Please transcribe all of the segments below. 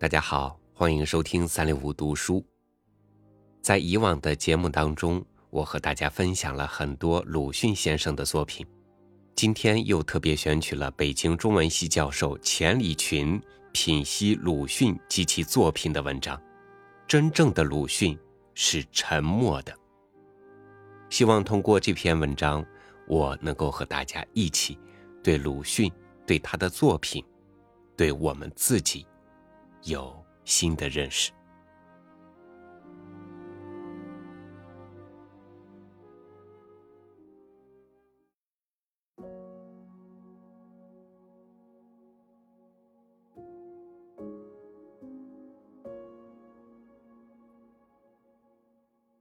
大家好，欢迎收听三六五读书。在以往的节目当中，我和大家分享了很多鲁迅先生的作品。今天又特别选取了北京中文系教授钱理群品析鲁迅及其作品的文章。真正的鲁迅是沉默的。希望通过这篇文章，我能够和大家一起对鲁迅、对他的作品、对我们自己。有新的认识。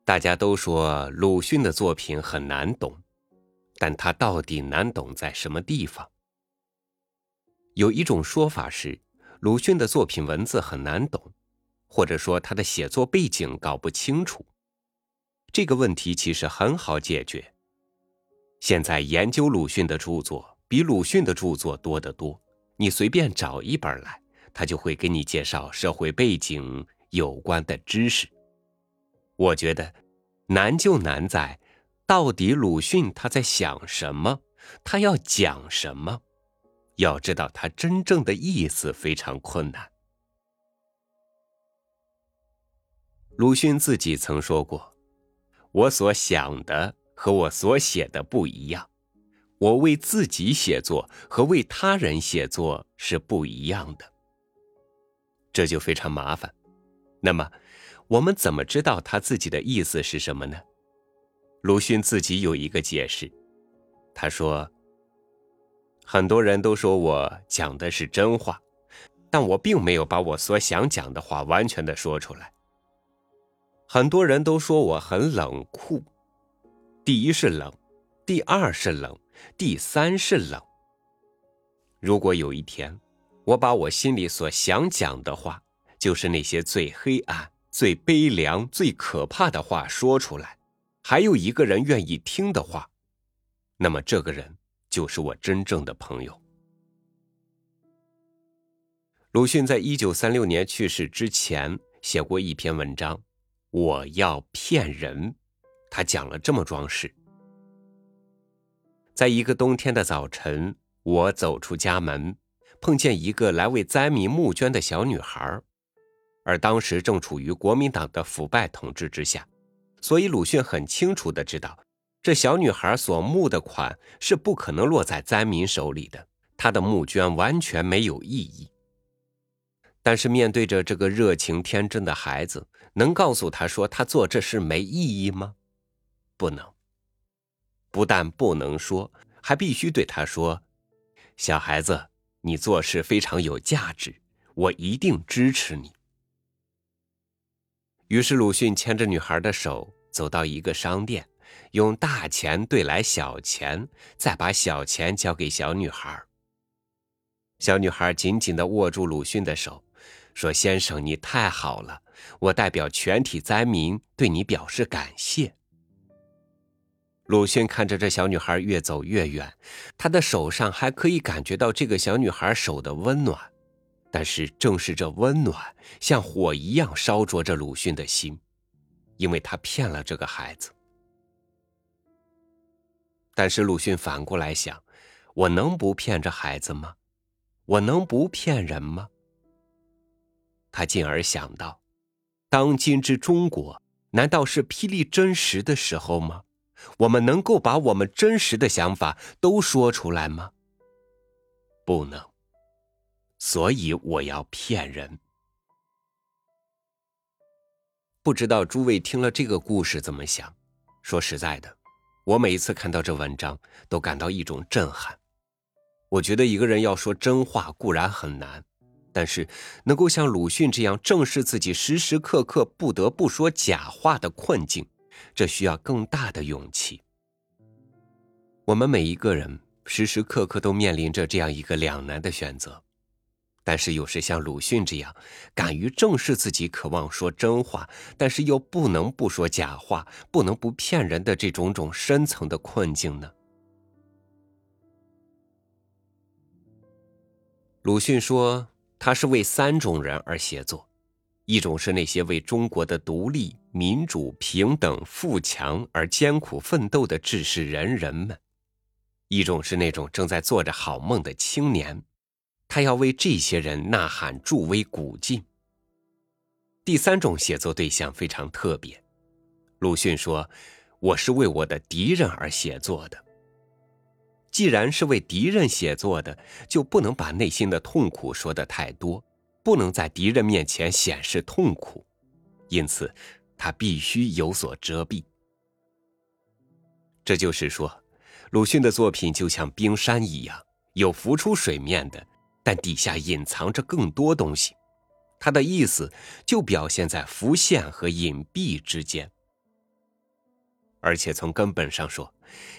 大家都说鲁迅的作品很难懂，但他到底难懂在什么地方？有一种说法是。鲁迅的作品文字很难懂，或者说他的写作背景搞不清楚。这个问题其实很好解决。现在研究鲁迅的著作比鲁迅的著作多得多，你随便找一本来，他就会给你介绍社会背景有关的知识。我觉得难就难在，到底鲁迅他在想什么，他要讲什么。要知道他真正的意思非常困难。鲁迅自己曾说过：“我所想的和我所写的不一样，我为自己写作和为他人写作是不一样的。”这就非常麻烦。那么，我们怎么知道他自己的意思是什么呢？鲁迅自己有一个解释，他说。很多人都说我讲的是真话，但我并没有把我所想讲的话完全的说出来。很多人都说我很冷酷，第一是冷，第二是冷，第三是冷。如果有一天，我把我心里所想讲的话，就是那些最黑暗、最悲凉、最可怕的话说出来，还有一个人愿意听的话，那么这个人。就是我真正的朋友。鲁迅在一九三六年去世之前写过一篇文章，《我要骗人》，他讲了这么桩事：在一个冬天的早晨，我走出家门，碰见一个来为灾民募捐的小女孩，而当时正处于国民党的腐败统治之下，所以鲁迅很清楚的知道。这小女孩所募的款是不可能落在灾民手里的，她的募捐完全没有意义。但是面对着这个热情天真的孩子，能告诉他说他做这事没意义吗？不能。不但不能说，还必须对他说：“小孩子，你做事非常有价值，我一定支持你。”于是鲁迅牵着女孩的手走到一个商店。用大钱兑来小钱，再把小钱交给小女孩。小女孩紧紧地握住鲁迅的手，说：“先生，你太好了，我代表全体灾民对你表示感谢。”鲁迅看着这小女孩越走越远，他的手上还可以感觉到这个小女孩手的温暖，但是正是这温暖像火一样烧灼着鲁迅的心，因为他骗了这个孩子。但是鲁迅反过来想：我能不骗这孩子吗？我能不骗人吗？他进而想到：当今之中国，难道是霹雳真实的时候吗？我们能够把我们真实的想法都说出来吗？不能。所以我要骗人。不知道诸位听了这个故事怎么想？说实在的。我每一次看到这文章，都感到一种震撼。我觉得一个人要说真话固然很难，但是能够像鲁迅这样正视自己时时刻刻不得不说假话的困境，这需要更大的勇气。我们每一个人时时刻刻都面临着这样一个两难的选择。但是有时像鲁迅这样，敢于正视自己渴望说真话，但是又不能不说假话，不能不骗人的这种种深层的困境呢？鲁迅说：“他是为三种人而写作：一种是那些为中国的独立、民主、平等、富强而艰苦奋斗的志士仁人们；一种是那种正在做着好梦的青年，他要为这些人呐喊助威鼓劲。第三种写作对象非常特别，鲁迅说：“我是为我的敌人而写作的。”既然是为敌人写作的，就不能把内心的痛苦说的太多，不能在敌人面前显示痛苦，因此他必须有所遮蔽。这就是说，鲁迅的作品就像冰山一样，有浮出水面的，但底下隐藏着更多东西。他的意思就表现在浮现和隐蔽之间。而且从根本上说，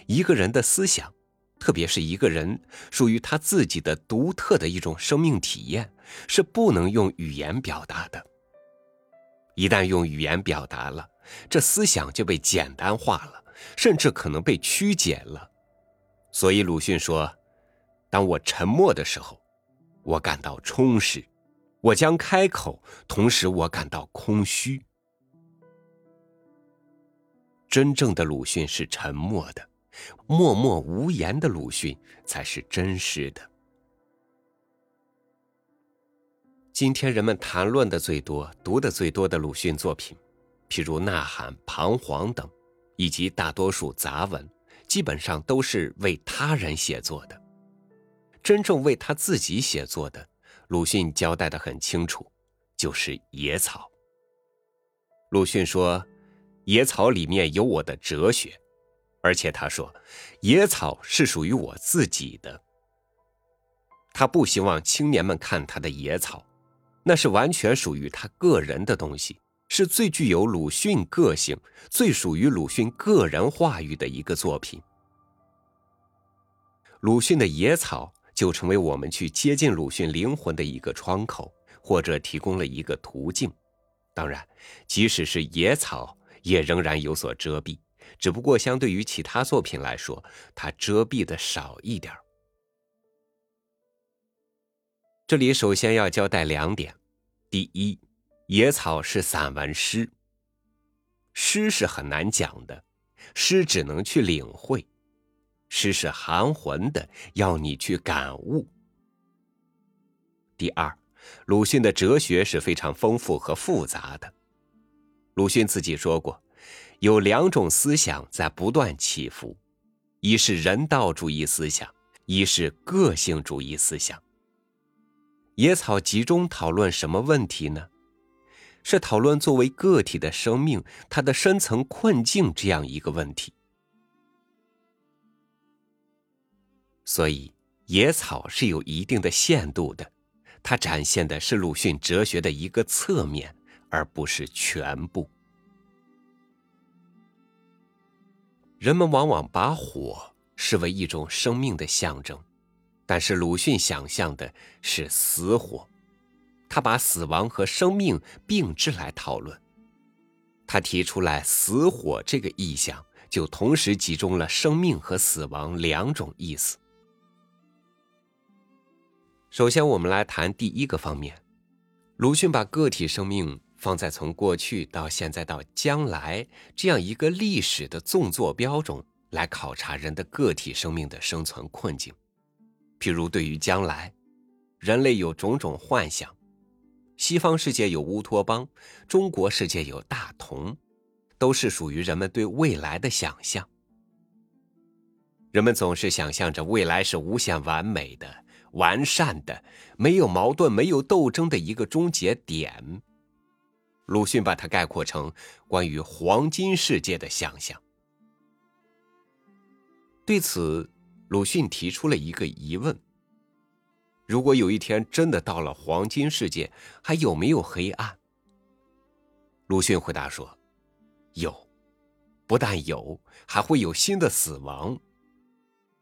一个人的思想。特别是一个人属于他自己的独特的一种生命体验，是不能用语言表达的。一旦用语言表达了，这思想就被简单化了，甚至可能被曲解了。所以鲁迅说：“当我沉默的时候，我感到充实；我将开口，同时我感到空虚。”真正的鲁迅是沉默的。默默无言的鲁迅才是真实的。今天人们谈论的最多、读的最多的鲁迅作品，譬如《呐喊》《彷徨》等，以及大多数杂文，基本上都是为他人写作的。真正为他自己写作的，鲁迅交代的很清楚，就是《野草》。鲁迅说：“野草里面有我的哲学。”而且他说，野草是属于我自己的。他不希望青年们看他的野草，那是完全属于他个人的东西，是最具有鲁迅个性、最属于鲁迅个人话语的一个作品。鲁迅的野草就成为我们去接近鲁迅灵魂的一个窗口，或者提供了一个途径。当然，即使是野草，也仍然有所遮蔽。只不过相对于其他作品来说，它遮蔽的少一点这里首先要交代两点：第一，《野草》是散文诗，诗是很难讲的，诗只能去领会，诗是含混的，要你去感悟。第二，鲁迅的哲学是非常丰富和复杂的，鲁迅自己说过。有两种思想在不断起伏，一是人道主义思想，一是个性主义思想。野草集中讨论什么问题呢？是讨论作为个体的生命，它的深层困境这样一个问题。所以，野草是有一定的限度的，它展现的是鲁迅哲学的一个侧面，而不是全部。人们往往把火视为一种生命的象征，但是鲁迅想象的是死火，他把死亡和生命并置来讨论。他提出来死火这个意象，就同时集中了生命和死亡两种意思。首先，我们来谈第一个方面，鲁迅把个体生命。放在从过去到现在到将来这样一个历史的纵坐标中来考察人的个体生命的生存困境，譬如对于将来，人类有种种幻想，西方世界有乌托邦，中国世界有大同，都是属于人们对未来的想象。人们总是想象着未来是无限完美的、完善的，没有矛盾、没有斗争的一个终结点。鲁迅把它概括成关于黄金世界的想象。对此，鲁迅提出了一个疑问：如果有一天真的到了黄金世界，还有没有黑暗？鲁迅回答说：“有，不但有，还会有新的死亡。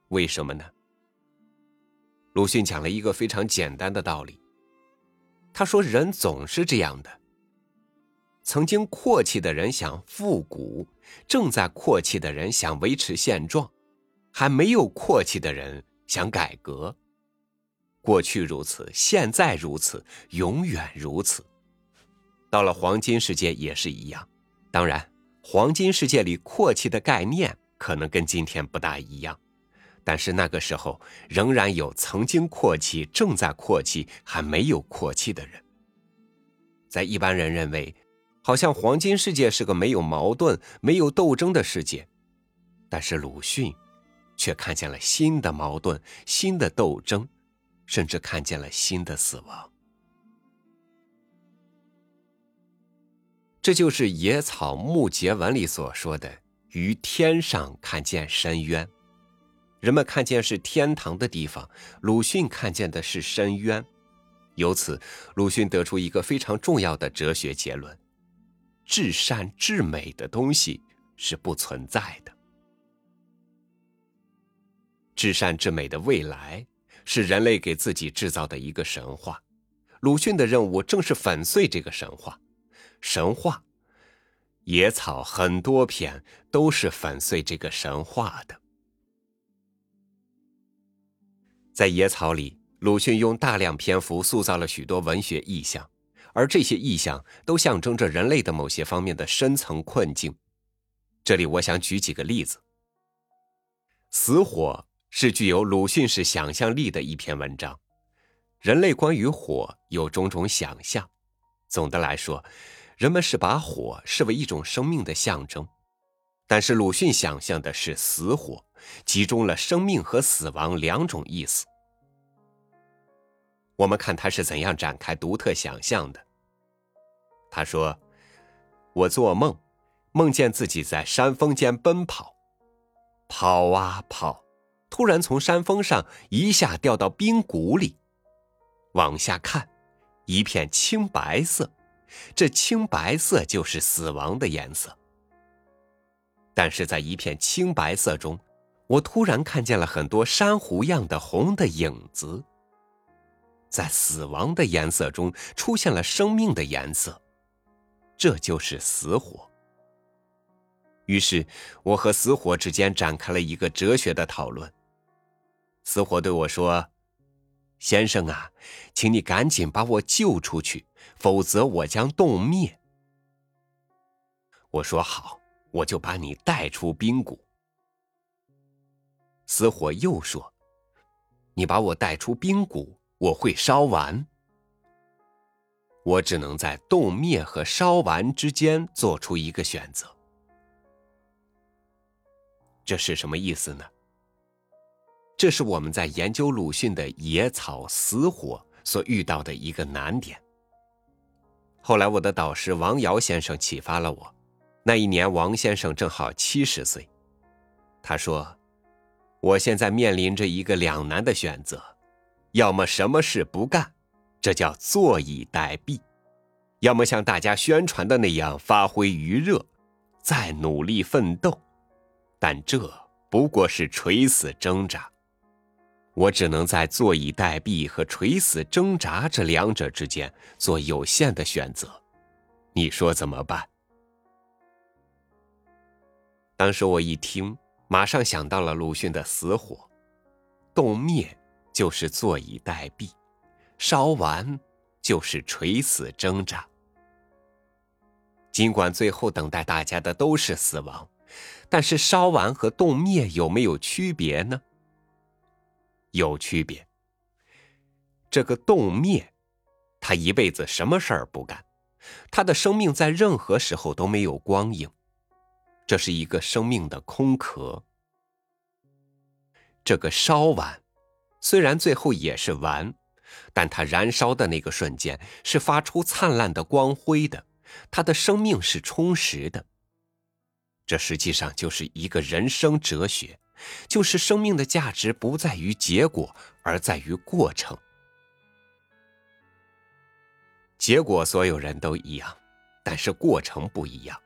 为什么呢？”鲁迅讲了一个非常简单的道理。他说：“人总是这样的。”曾经阔气的人想复古，正在阔气的人想维持现状，还没有阔气的人想改革。过去如此，现在如此，永远如此。到了黄金世界也是一样。当然，黄金世界里阔气的概念可能跟今天不大一样，但是那个时候仍然有曾经阔气、正在阔气、还没有阔气的人。在一般人认为，好像黄金世界是个没有矛盾、没有斗争的世界，但是鲁迅却看见了新的矛盾、新的斗争，甚至看见了新的死亡。这就是野草木结文里所说的“于天上看见深渊”。人们看见是天堂的地方，鲁迅看见的是深渊。由此，鲁迅得出一个非常重要的哲学结论：至善至美的东西是不存在的。至善至美的未来是人类给自己制造的一个神话。鲁迅的任务正是粉碎这个神话。神话，野草很多篇都是粉碎这个神话的。在野草里，鲁迅用大量篇幅塑造了许多文学意象，而这些意象都象征着人类的某些方面的深层困境。这里我想举几个例子。死火是具有鲁迅式想象力的一篇文章，人类关于火有种种想象。总的来说。人们是把火视为一种生命的象征，但是鲁迅想象的是死火，集中了生命和死亡两种意思。我们看他是怎样展开独特想象的。他说：“我做梦，梦见自己在山峰间奔跑，跑啊跑，突然从山峰上一下掉到冰谷里，往下看，一片青白色。”这青白色就是死亡的颜色，但是在一片青白色中，我突然看见了很多珊瑚样的红的影子。在死亡的颜色中出现了生命的颜色，这就是死火。于是，我和死火之间展开了一个哲学的讨论。死火对我说。先生啊，请你赶紧把我救出去，否则我将冻灭。我说好，我就把你带出冰谷。死火又说：“你把我带出冰谷，我会烧完。”我只能在冻灭和烧完之间做出一个选择。这是什么意思呢？这是我们在研究鲁迅的野草死火所遇到的一个难点。后来，我的导师王瑶先生启发了我。那一年，王先生正好七十岁。他说：“我现在面临着一个两难的选择，要么什么事不干，这叫坐以待毙；要么像大家宣传的那样发挥余热，再努力奋斗。但这不过是垂死挣扎。”我只能在坐以待毙和垂死挣扎这两者之间做有限的选择，你说怎么办？当时我一听，马上想到了鲁迅的死火，冻灭就是坐以待毙，烧完就是垂死挣扎。尽管最后等待大家的都是死亡，但是烧完和冻灭有没有区别呢？有区别。这个冻灭，他一辈子什么事儿不干，他的生命在任何时候都没有光影，这是一个生命的空壳。这个烧碗，虽然最后也是完，但它燃烧的那个瞬间是发出灿烂的光辉的，它的生命是充实的。这实际上就是一个人生哲学。就是生命的价值不在于结果，而在于过程。结果所有人都一样，但是过程不一样。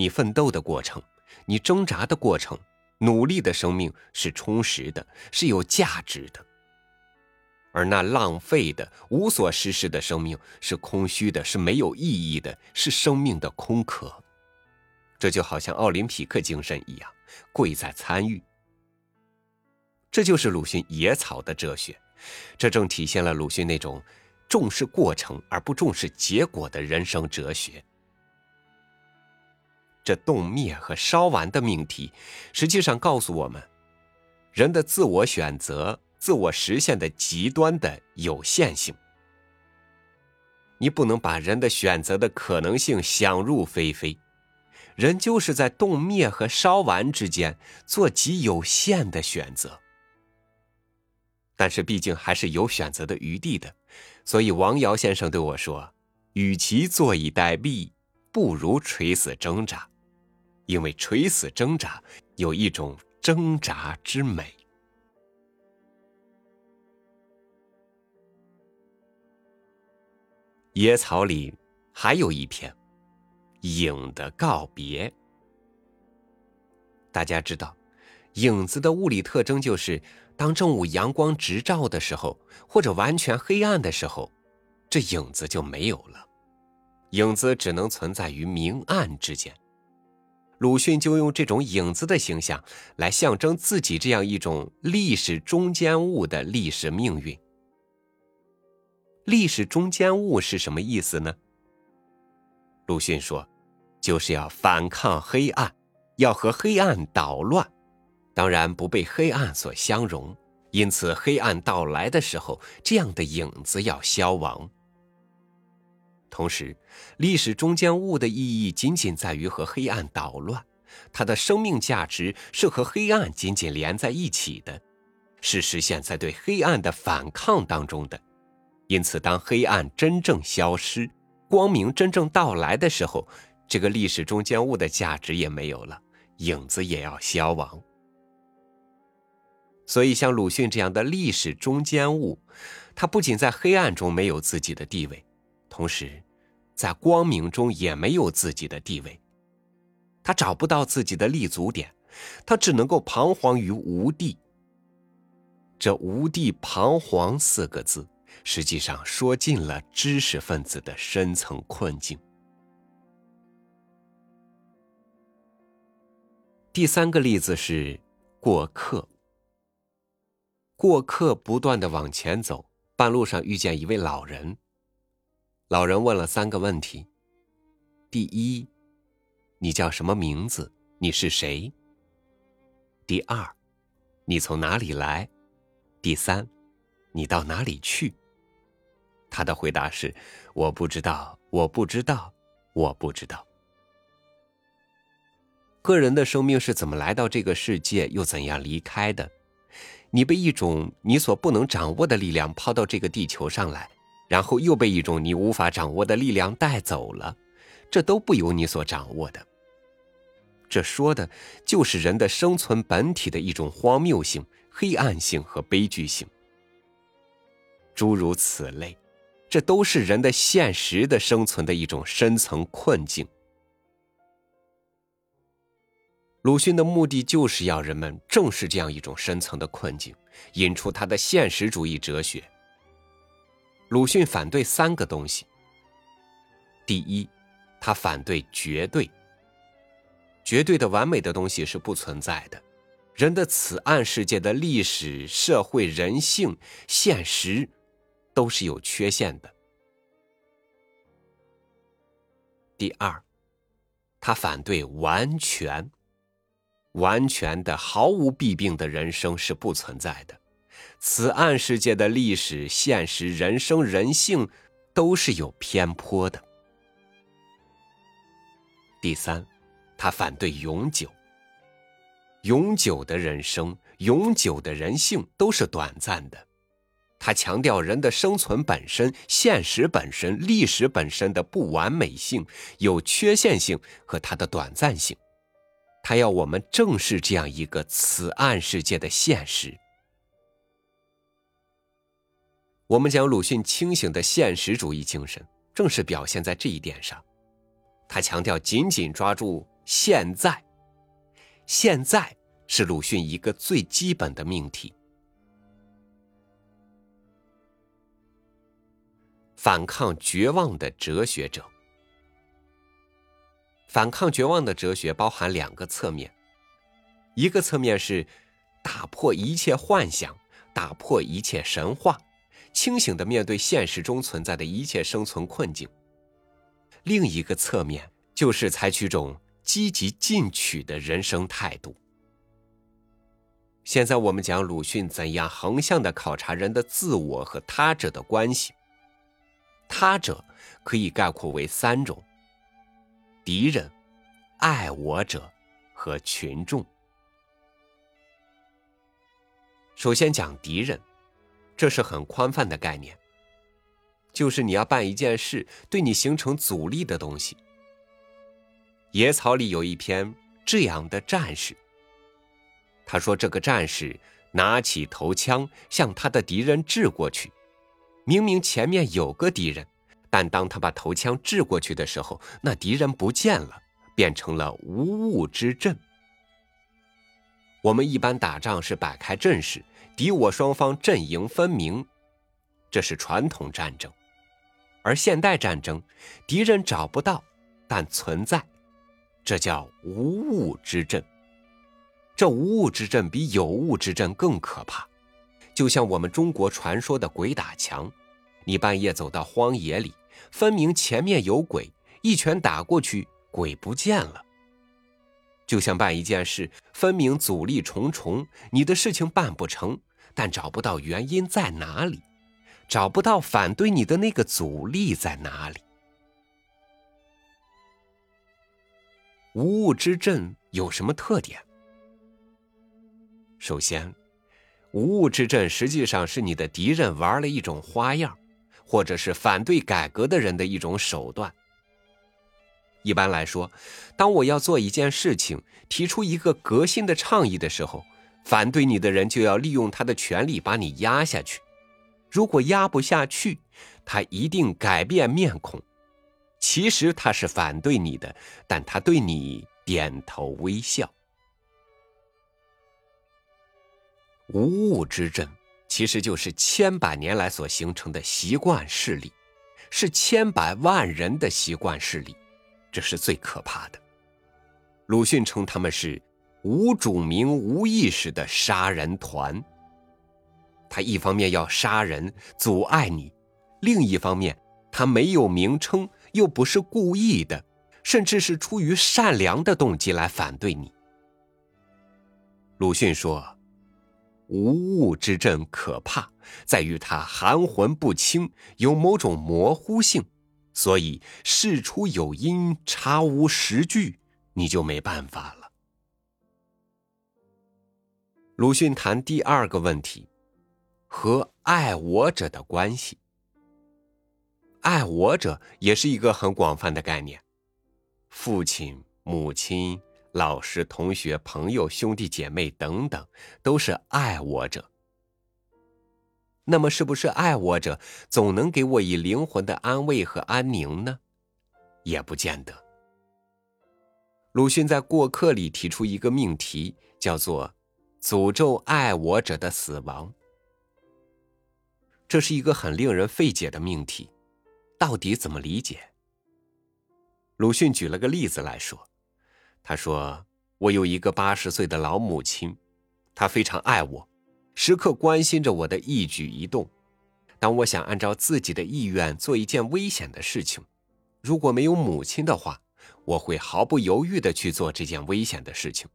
你奋斗的过程，你挣扎的过程，努力的生命是充实的，是有价值的；而那浪费的、无所事事的生命是空虚的，是没有意义的，是生命的空壳。这就好像奥林匹克精神一样。贵在参与。这就是鲁迅野草的哲学，这正体现了鲁迅那种重视过程而不重视结果的人生哲学。这动灭和烧完的命题，实际上告诉我们，人的自我选择、自我实现的极端的有限性。你不能把人的选择的可能性想入非非，人就是在动灭和烧完之间做极有限的选择。但是毕竟还是有选择的余地的，所以王瑶先生对我说：“与其坐以待毙，不如垂死挣扎。”因为垂死挣扎有一种挣扎之美。野草里还有一篇《影的告别》。大家知道，影子的物理特征就是，当正午阳光直照的时候，或者完全黑暗的时候，这影子就没有了。影子只能存在于明暗之间。鲁迅就用这种影子的形象来象征自己这样一种历史中间物的历史命运。历史中间物是什么意思呢？鲁迅说，就是要反抗黑暗，要和黑暗捣乱，当然不被黑暗所相容。因此，黑暗到来的时候，这样的影子要消亡。同时，历史中间物的意义仅仅在于和黑暗捣乱，它的生命价值是和黑暗紧紧连在一起的，是实现在对黑暗的反抗当中的。因此，当黑暗真正消失，光明真正到来的时候，这个历史中间物的价值也没有了，影子也要消亡。所以，像鲁迅这样的历史中间物，他不仅在黑暗中没有自己的地位。同时，在光明中也没有自己的地位，他找不到自己的立足点，他只能够彷徨于无地。这“无地彷徨”四个字，实际上说尽了知识分子的深层困境。第三个例子是过客。过客不断的往前走，半路上遇见一位老人。老人问了三个问题：第一，你叫什么名字？你是谁？第二，你从哪里来？第三，你到哪里去？他的回答是：我不知道，我不知道，我不知道。个人的生命是怎么来到这个世界，又怎样离开的？你被一种你所不能掌握的力量抛到这个地球上来。然后又被一种你无法掌握的力量带走了，这都不由你所掌握的。这说的就是人的生存本体的一种荒谬性、黑暗性和悲剧性。诸如此类，这都是人的现实的生存的一种深层困境。鲁迅的目的就是要人们正视这样一种深层的困境，引出他的现实主义哲学。鲁迅反对三个东西。第一，他反对绝对。绝对的完美的东西是不存在的，人的此岸世界的历史、社会、人性、现实，都是有缺陷的。第二，他反对完全。完全的、毫无弊病的人生是不存在的。此暗世界的历史、现实、人生、人性，都是有偏颇的。第三，他反对永久。永久的人生、永久的人性都是短暂的。他强调人的生存本身、现实本身、历史本身的不完美性、有缺陷性和它的短暂性。他要我们正视这样一个此案世界的现实。我们讲鲁迅清醒的现实主义精神，正是表现在这一点上。他强调紧紧抓住现在，现在是鲁迅一个最基本的命题。反抗绝望的哲学者，反抗绝望的哲学包含两个侧面，一个侧面是打破一切幻想，打破一切神话，清醒的面对现实中存在的一切生存困境。另一个侧面就是采取种积极进取的人生态度。现在我们讲鲁迅怎样横向的考察人的自我和他者的关系。他者可以概括为三种：敌人、爱我者和群众。首先讲敌人，这是很宽泛的概念，就是你要办一件事对你形成阻力的东西。野草里有一篇这样的战士。他说：“这个战士拿起头枪向他的敌人掷过去，明明前面有个敌人，但当他把头枪掷过去的时候，那敌人不见了，变成了无物之阵。我们一般打仗是摆开阵势，敌我双方阵营分明，这是传统战争；而现代战争，敌人找不到，但存在，这叫无物之阵。”这无物之阵比有物之阵更可怕，就像我们中国传说的鬼打墙。你半夜走到荒野里，分明前面有鬼，一拳打过去，鬼不见了。就像办一件事，分明阻力重重，你的事情办不成，但找不到原因在哪里，找不到反对你的那个阻力在哪里。无物之阵有什么特点？首先，无物之阵实际上是你的敌人玩了一种花样，或者是反对改革的人的一种手段。一般来说，当我要做一件事情，提出一个革新的倡议的时候，反对你的人就要利用他的权力把你压下去。如果压不下去，他一定改变面孔。其实他是反对你的，但他对你点头微笑。无物之阵，其实就是千百年来所形成的习惯势力，是千百万人的习惯势力，这是最可怕的。鲁迅称他们是无主名、无意识的杀人团。他一方面要杀人，阻碍你；另一方面，他没有名称，又不是故意的，甚至是出于善良的动机来反对你。鲁迅说。无物之阵可怕，在于它含混不清，有某种模糊性，所以事出有因，查无实据，你就没办法了。鲁迅谈第二个问题，和爱我者的关系。爱我者也是一个很广泛的概念，父亲、母亲。老师、同学、朋友、兄弟姐妹等等，都是爱我者。那么，是不是爱我者总能给我以灵魂的安慰和安宁呢？也不见得。鲁迅在《过客》里提出一个命题，叫做“诅咒爱我者的死亡”。这是一个很令人费解的命题，到底怎么理解？鲁迅举了个例子来说。他说：“我有一个八十岁的老母亲，她非常爱我，时刻关心着我的一举一动。当我想按照自己的意愿做一件危险的事情，如果没有母亲的话，我会毫不犹豫的去做这件危险的事情。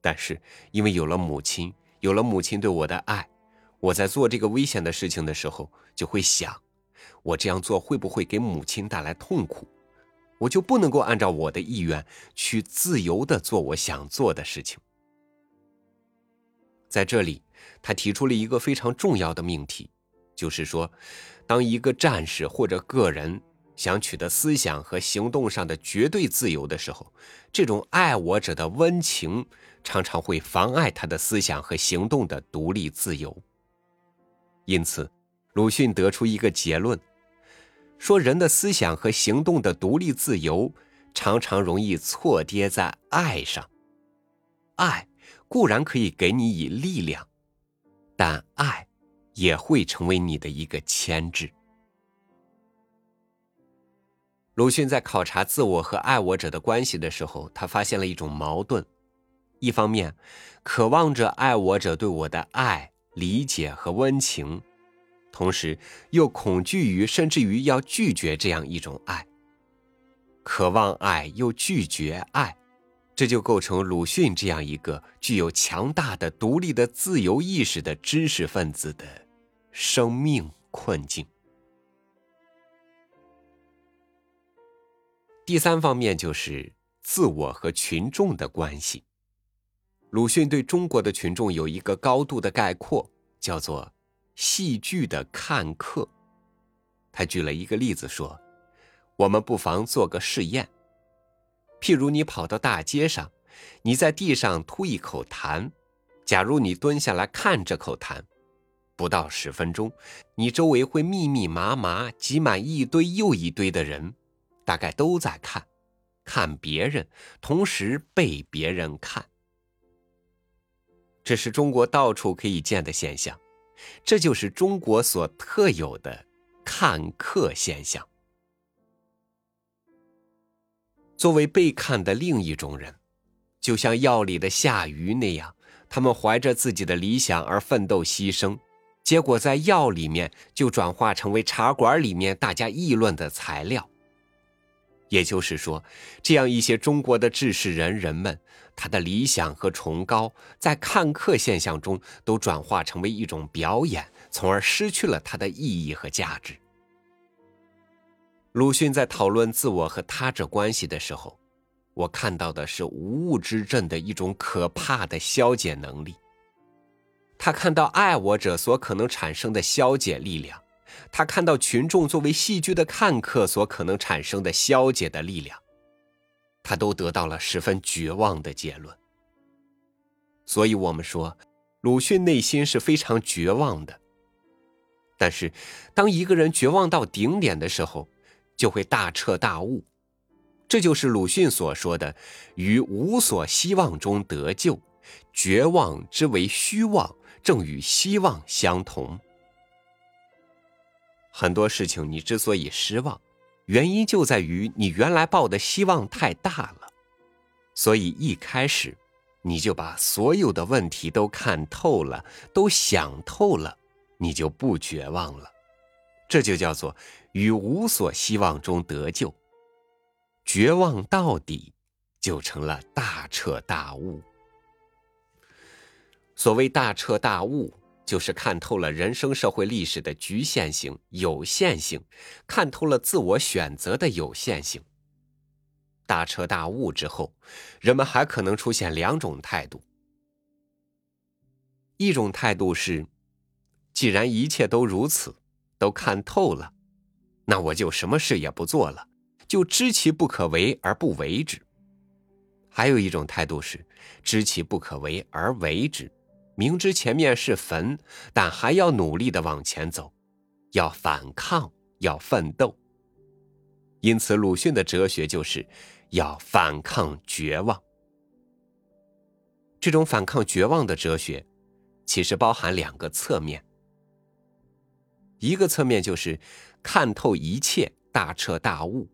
但是因为有了母亲，有了母亲对我的爱，我在做这个危险的事情的时候，就会想，我这样做会不会给母亲带来痛苦？”我就不能够按照我的意愿去自由的做我想做的事情。在这里，他提出了一个非常重要的命题，就是说，当一个战士或者个人想取得思想和行动上的绝对自由的时候，这种爱我者的温情常常会妨碍他的思想和行动的独立自由。因此，鲁迅得出一个结论。说人的思想和行动的独立自由，常常容易错跌在爱上。爱固然可以给你以力量，但爱也会成为你的一个牵制。鲁迅在考察自我和爱我者的关系的时候，他发现了一种矛盾：一方面，渴望着爱我者对我的爱、理解和温情，同时又恐惧于甚至于要拒绝这样一种爱。渴望爱又拒绝爱，这就构成鲁迅这样一个具有强大的独立的自由意识的知识分子的生命困境。第三方面就是自我和群众的关系。鲁迅对中国的群众有一个高度的概括，叫做“戏剧的看客”。他举了一个例子说：“我们不妨做个试验，譬如你跑到大街上，你在地上吐一口痰，假如你蹲下来看这口痰，不到十分钟，你周围会密密麻麻挤满一堆又一堆的人。”大概都在看，看别人，同时被别人看。这是中国到处可以见的现象，这就是中国所特有的看客现象。作为被看的另一种人，就像药里的下鱼那样，他们怀着自己的理想而奋斗牺牲，结果在药里面就转化成为茶馆里面大家议论的材料。也就是说，这样一些中国的志士仁人们，他的理想和崇高，在看客现象中都转化成为一种表演，从而失去了它的意义和价值。鲁迅在讨论自我和他者关系的时候，我看到的是无物之阵的一种可怕的消解能力。他看到爱我者所可能产生的消解力量。他看到群众作为戏剧的看客所可能产生的消解的力量，他都得到了十分绝望的结论。所以，我们说，鲁迅内心是非常绝望的。但是，当一个人绝望到顶点的时候，就会大彻大悟。这就是鲁迅所说的“于无所希望中得救”，绝望之为虚妄，正与希望相同。很多事情你之所以失望，原因就在于你原来抱的希望太大了，所以一开始你就把所有的问题都看透了，都想透了，你就不绝望了。这就叫做于无所希望中得救，绝望到底就成了大彻大悟。所谓大彻大悟。就是看透了人生社会历史的局限性、有限性，看透了自我选择的有限性。大彻大悟之后，人们还可能出现两种态度：一种态度是，既然一切都如此，都看透了，那我就什么事也不做了，就知其不可为而不为之；还有一种态度是，知其不可为而为之。明知前面是坟，但还要努力的往前走，要反抗，要奋斗。因此，鲁迅的哲学就是要反抗绝望。这种反抗绝望的哲学，其实包含两个侧面。一个侧面就是看透一切，大彻大悟，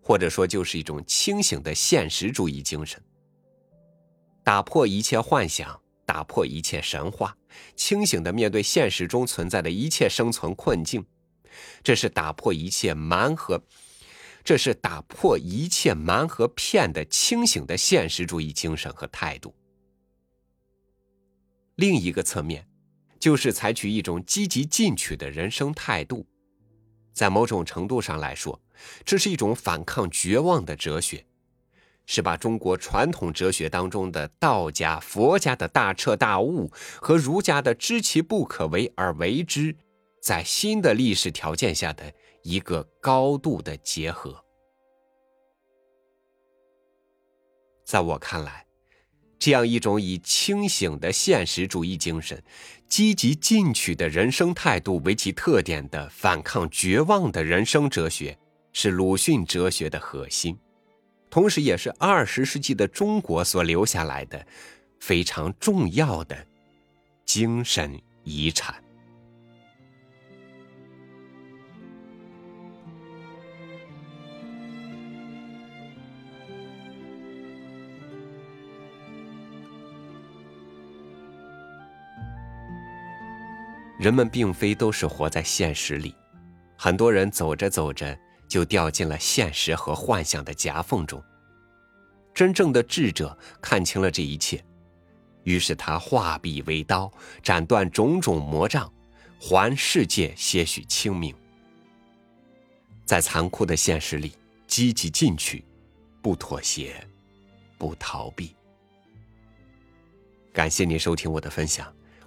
或者说就是一种清醒的现实主义精神，打破一切幻想。打破一切神话，清醒的面对现实中存在的一切生存困境，这是打破一切蛮和，这是打破一切蛮和骗的清醒的现实主义精神和态度。另一个侧面，就是采取一种积极进取的人生态度，在某种程度上来说，这是一种反抗绝望的哲学。是把中国传统哲学当中的道家、佛家的大彻大悟和儒家的知其不可为而为之，在新的历史条件下的一个高度的结合。在我看来，这样一种以清醒的现实主义精神、积极进取的人生态度为其特点的反抗绝望的人生哲学，是鲁迅哲学的核心。同时，也是二十世纪的中国所留下来的非常重要的精神遗产。人们并非都是活在现实里，很多人走着走着就掉进了现实和幻想的夹缝中。真正的智者看清了这一切，于是他化笔为刀，斩断种种魔障，还世界些许清明。在残酷的现实里，积极进取，不妥协，不逃避。感谢您收听我的分享，